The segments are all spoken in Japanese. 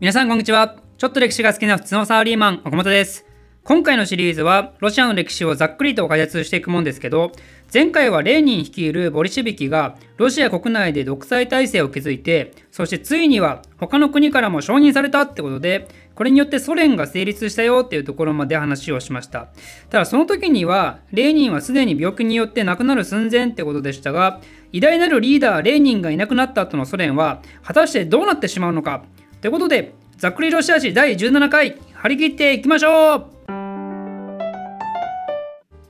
皆さんこんにちは。ちょっと歴史が好きな普通のサラリーマン、岡本です。今回のシリーズは、ロシアの歴史をざっくりと解説していくもんですけど、前回はレーニン率いるボリシビキがロシア国内で独裁体制を築いて、そしてついには他の国からも承認されたってことで、これによってソ連が成立したよっていうところまで話をしました。ただその時には、レーニンはすでに病気によって亡くなる寸前ってことでしたが、偉大なるリーダーレーニンがいなくなった後のソ連は、果たしてどうなってしまうのかということで、ざっくりロシア史第17回張り切っていきましょう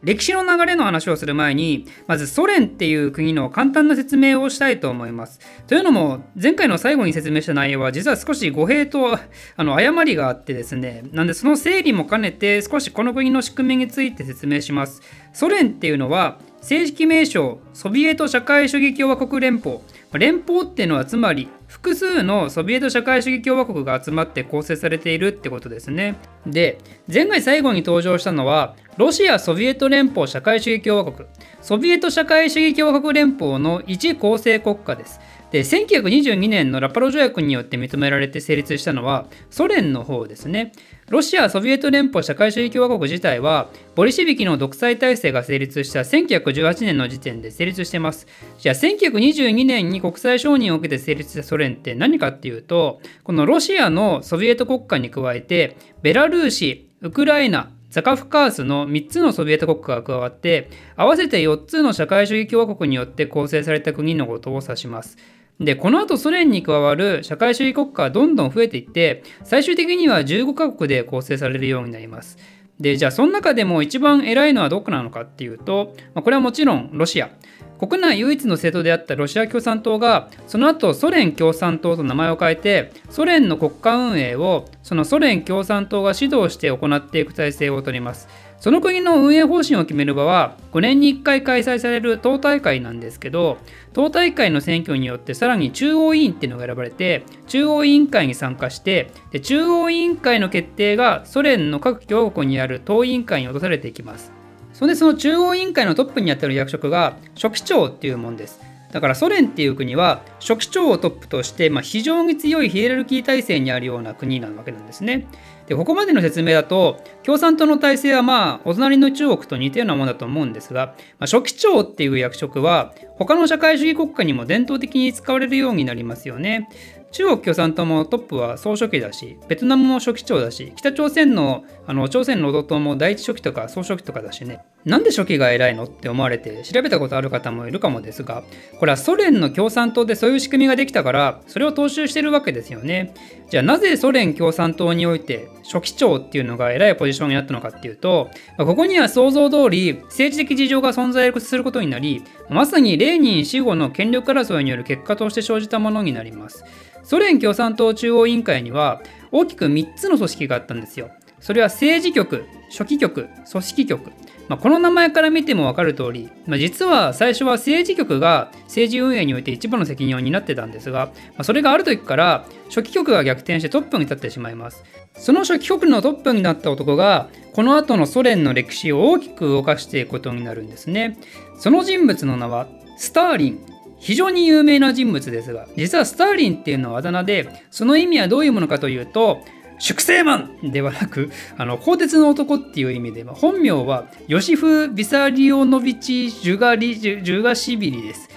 歴史の流れの話をする前にまずソ連っていう国の簡単な説明をしたいと思います。というのも前回の最後に説明した内容は実は少し語弊とあの誤りがあってですねなんでその整理も兼ねて少しこの国の仕組みについて説明します。ソ連っていうのは正式名称ソビエト社会主義共和国連邦連邦っていうのはつまり複数のソビエト社会主義共和国が集まって構成されているってことですね。で、前回最後に登場したのは、ロシア・ソビエト連邦社会主義共和国、ソビエト社会主義共和国連邦の一構成国家です。で1922年のラパロ条約によって認められて成立したのはソ連の方ですね。ロシア・ソビエト連邦社会主義共和国自体はボリシビキの独裁体制が成立した1918年の時点で成立してます。じゃあ1922年に国際承認を受けて成立したソ連って何かっていうとこのロシアのソビエト国家に加えてベラルーシ、ウクライナ、ザカフカースの3つのソビエト国家が加わって合わせて4つの社会主義共和国によって構成された国のことを指します。で、この後ソ連に加わる社会主義国家はどんどん増えていって、最終的には15カ国で構成されるようになります。で、じゃあその中でも一番偉いのはどこなのかっていうと、まあ、これはもちろんロシア。国内唯一の政党であったロシア共産党がその後ソ連共産党と名前を変えてソ連の国家運営をそのソ連共産党が指導して行っていく体制をとりますその国の運営方針を決める場は5年に1回開催される党大会なんですけど党大会の選挙によってさらに中央委員っていうのが選ばれて中央委員会に参加してで中央委員会の決定がソ連の各共和国にある党委員会に落とされていきます。それでその中央委員会のトップにあたる役職が書記長っていうもんです。だからソ連っていう国は書記長をトップとして、まあ、非常に強いヒエラルキー体制にあるような国なわけなんですね。でここまでの説明だと共産党の体制はまあお隣の中国と似たようなものだと思うんですが、まあ、書記長っていう役職は他の社会主義国家にも伝統的に使われるようになりますよね。中国共産党もトップは総書記だし、ベトナムも書記長だし、北朝鮮のあの朝鮮労働党も第一書記とか総書記とかだしね、なんで書記が偉いのって思われて調べたことある方もいるかもですが、これはソ連の共産党でそういう仕組みができたから、それを踏襲してるわけですよね。じゃあなぜソ連共産党において書記長っていうのが偉いポジションになったのかっていうと、ここには想像通り政治的事情が存在することになり、まさにレーニン死後の権力争いによる結果として生じたものになります。ソ連共産党中央委員会には大きく3つの組織があったんですよ。それは政治局、書記局、組織局。まあ、この名前から見ても分かる通り、まあ、実は最初は政治局が政治運営において一番の責任を担ってたんですが、まあ、それがある時から書記局が逆転してトップに立ってしまいます。その書記局のトップになった男が、この後のソ連の歴史を大きく動かしていくことになるんですね。その人物の名はスターリン非常に有名な人物ですが、実はスターリンっていうのはあだ名で、その意味はどういうものかというと、粛清マンではなく、あの、鋼鉄の男っていう意味で、本名はヨシフ・ビサリオノビチ・ジュガリジュガシビリです。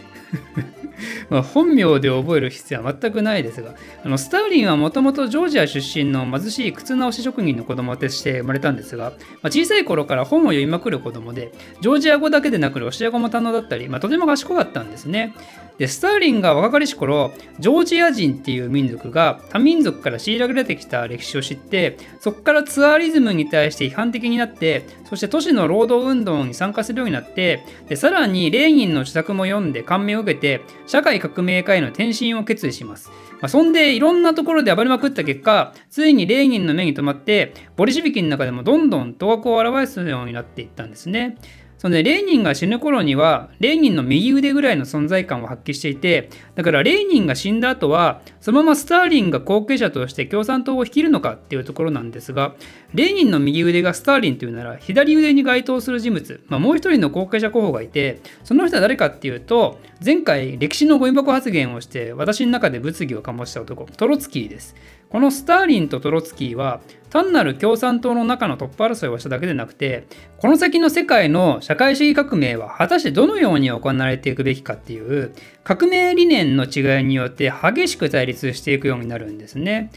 まあ、本名で覚える必要は全くないですが、あのスターリンはもともとジョージア出身の貧しい靴直し職人の子供として生まれたんですが、まあ、小さい頃から本を読みまくる子供で、ジョージア語だけでなくロシア語も堪能だったり、まあ、とても賢かったんですね。で、スターリンが若かりし頃、ジョージア人っていう民族が多民族から虐げられてきた歴史を知って、そこからツアーリズムに対して批判的になって、そして都市の労働運動に参加するようになって、でさらにレーニンの著作も読んで感銘を受けて、社会革命家への転身を決意します。まあ、そんでいろんなところで暴れまくった結果、ついにレーニンの目に留まって、ボリシビキの中でもどんどん頭角を現すようになっていったんですね。そので、レーニンが死ぬ頃には、レーニンの右腕ぐらいの存在感を発揮していて、だからレーニンが死んだ後は、そのままスターリンが後継者として共産党を率いるのかっていうところなんですが、レーニンの右腕がスターリンというなら、左腕に該当する人物、まあ、もう一人の後継者候補がいて、その人は誰かっていうと、前回歴史のゴミ箱発言をして、私の中で物議を醸した男、トロツキーです。このスターリンとトロツキーは単なる共産党の中のトップ争いをしただけでなくてこの先の世界の社会主義革命は果たしてどのように行われていくべきかっていう革命理念の違いによって激しく対立していくようになるんですね。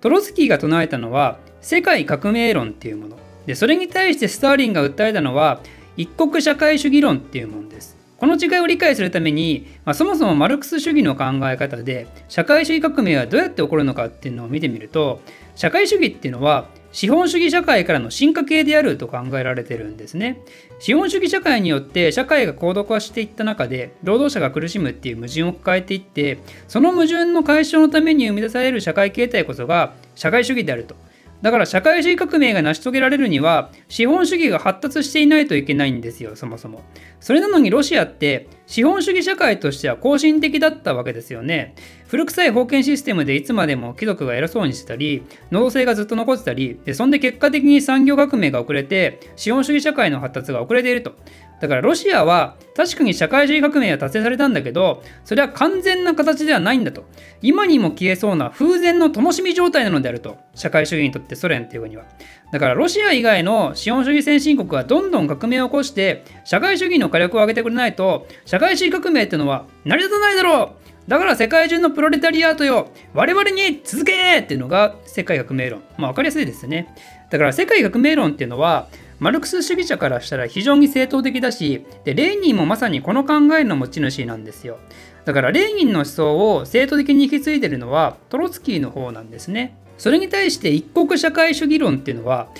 トロツキーが唱えたのは世界革命論っていうものでそれに対してスターリンが訴えたのは一国社会主義論っていうものです。この違いを理解するために、まあ、そもそもマルクス主義の考え方で社会主義革命はどうやって起こるのかっていうのを見てみると社会主義っていうのは資本主義社会からの進化系であると考えられてるんですね。資本主義社会によって社会が高度化していった中で労働者が苦しむっていう矛盾を抱えていってその矛盾の解消のために生み出される社会形態こそが社会主義であると。だから社会主義革命が成し遂げられるには資本主義が発達していないといけないんですよそもそも。それなのにロシアって資本主義社会としては更新的だったわけですよね。古臭い封建システムでいつまでも貴族が偉そうにしてたり能動性がずっと残ってたりでそんで結果的に産業革命が遅れて資本主義社会の発達が遅れていると。だからロシアは確かに社会主義革命は達成されたんだけどそれは完全な形ではないんだと。今にも消えそうな風前の灯火状態なのであると。社会主義にとってソ連っていうには。だからロシア以外の資本主義先進国はどんどん革命を起こして社会主義の火力を上げてくれないと社会主義革命っていうのは成り立たないだろう。だから世界中のプロレタリアートよ。我々に続けっていうのが世界革命論。まあ分かりやすいですね。だから世界革命論っていうのはマルクス主義者からしたら非常に正当的だしでレーニンもまさにこの考えの持ち主なんですよ。だからレーニンの思想を正当的に引き継いでるのはトロツキーの方なんですね。それに対して一国社会主義論っていうのは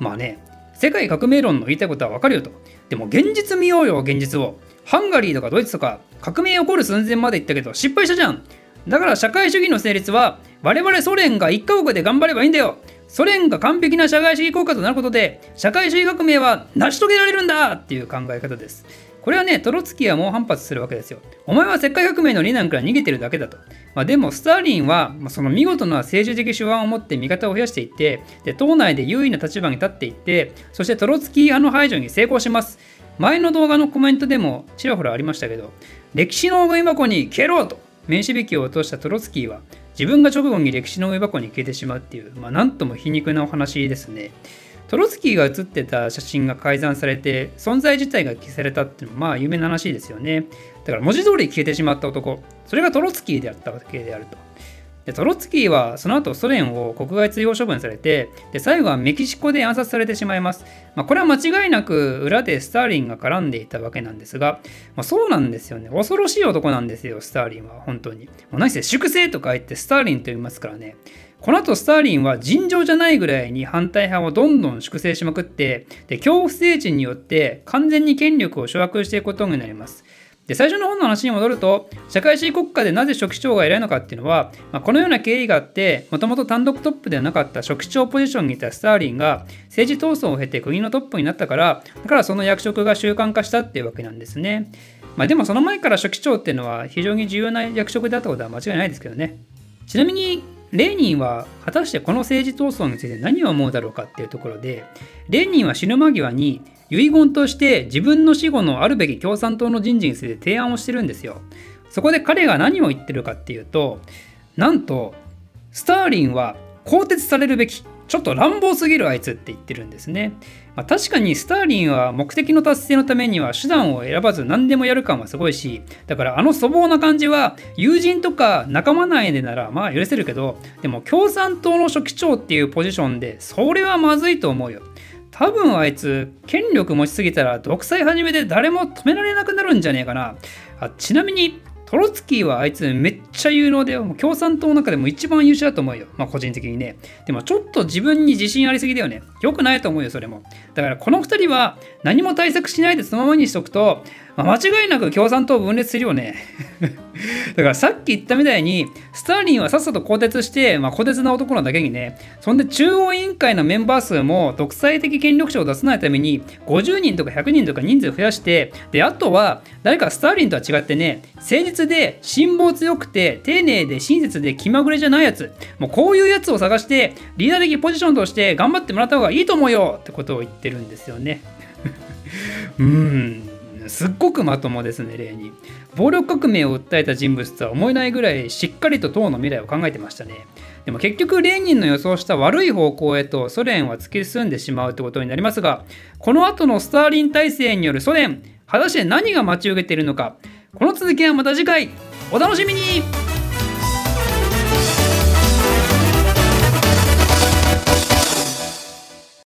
まあね世界革命論の言いたいことはわかるよと。でも現実見ようよ現実を。ハンガリーとかドイツとか革命起こる寸前まで行ったけど失敗したじゃん。だから社会主義の成立は我々ソ連が一カ国で頑張ればいいんだよ。ソ連が完璧な社会主義国家となることで社会主義革命は成し遂げられるんだっていう考え方です。これはね、トロツキーは猛反発するわけですよ。お前は世界革命の理念から逃げてるだけだと。まあ、でも、スターリンは、まあ、その見事な政治的手腕を持って味方を増やしていって、で党内で優位な立場に立っていって、そしてトロツキー派の排除に成功します。前の動画のコメントでもちらほらありましたけど、歴史の大ゴミ箱に蹴ろうと名刺引きを落としたトロツキーは、自分が直後に歴史の上箱に消えてしまうっていう、まあ、なんとも皮肉なお話ですね。トロツキーが写ってた写真が改ざんされて、存在自体が消されたっていうのは、まあ有名な話ですよね。だから文字通り消えてしまった男、それがトロツキーであったわけであると。でトロツキーはその後ソ連を国外追放処分されてで最後はメキシコで暗殺されてしまいます、まあ、これは間違いなく裏でスターリンが絡んでいたわけなんですが、まあ、そうなんですよね。恐ろしい男なんですよスターリンは本当に。もう何せ粛清とか言ってスターリンと言いますからね。この後スターリンは尋常じゃないぐらいに反対派をどんどん粛清しまくってで恐怖政治によって完全に権力を掌握していくことになります。で最初の本の話に戻ると社会主義国家でなぜ書記長が偉いのかっていうのは、まあ、このような経緯があってもともと単独トップではなかった書記長ポジションにいたスターリンが政治闘争を経て国のトップになったからだからその役職が習慣化したっていうわけなんですね、まあ、でもその前から書記長っていうのは非常に重要な役職だったことは間違いないですけどね。ちなみにレーニンは果たしてこの政治闘争について何を思うだろうかっていうところでレーニンは死ぬ間際に遺言として自分の死後のあるべき共産党の人事について提案をしてるんですよ。そこで彼が何を言ってるかっていうと、なんと、スターリンは更迭されるべき、ちょっと乱暴すぎるあいつって言ってるんですね。まあ、確かにスターリンは目的の達成のためには手段を選ばず何でもやる感はすごいし、だからあの粗暴な感じは友人とか仲間内でならまあ許せるけど、でも共産党の書記長っていうポジションでそれはまずいと思うよ。多分あいつ権力持ちすぎたら独裁始めて誰も止められなくなるんじゃねえかなあちなみにトロツキーはあいつめっちゃ有能でもう共産党の中でも一番優秀だと思うよ。まあ個人的にね。でもちょっと自分に自信ありすぎだよね。よくないと思うよ、それも。だからこの2人は何も対策しないでそのままにしとくと、まあ、間違いなく共産党分裂するよね。だからさっき言ったみたいに、スターリンはさっさと更迭して、まあ、更迭な男なだけにね、そんで中央委員会のメンバー数も独裁的権力者を出さないために、50人とか100人とか人数増やして、で、あとは、誰かスターリンとは違ってね、誠実で辛抱強くて、丁寧で親切で気まぐれじゃないやつ、もうこういうやつを探して、リーダー的ポジションとして頑張ってもらった方がいいと思うよってことを言ってるんですよね。うん。すっごくまともですね、例に。暴力革命を訴えた人物とは思えないぐらいしっかりと党の未来を考えてましたね。でも結局レーニンの予想した悪い方向へとソ連は突き進んでしまうってことになりますがこの後のスターリン体制によるソ連果たして何が待ち受けているのかこの続きはまた次回お楽しみに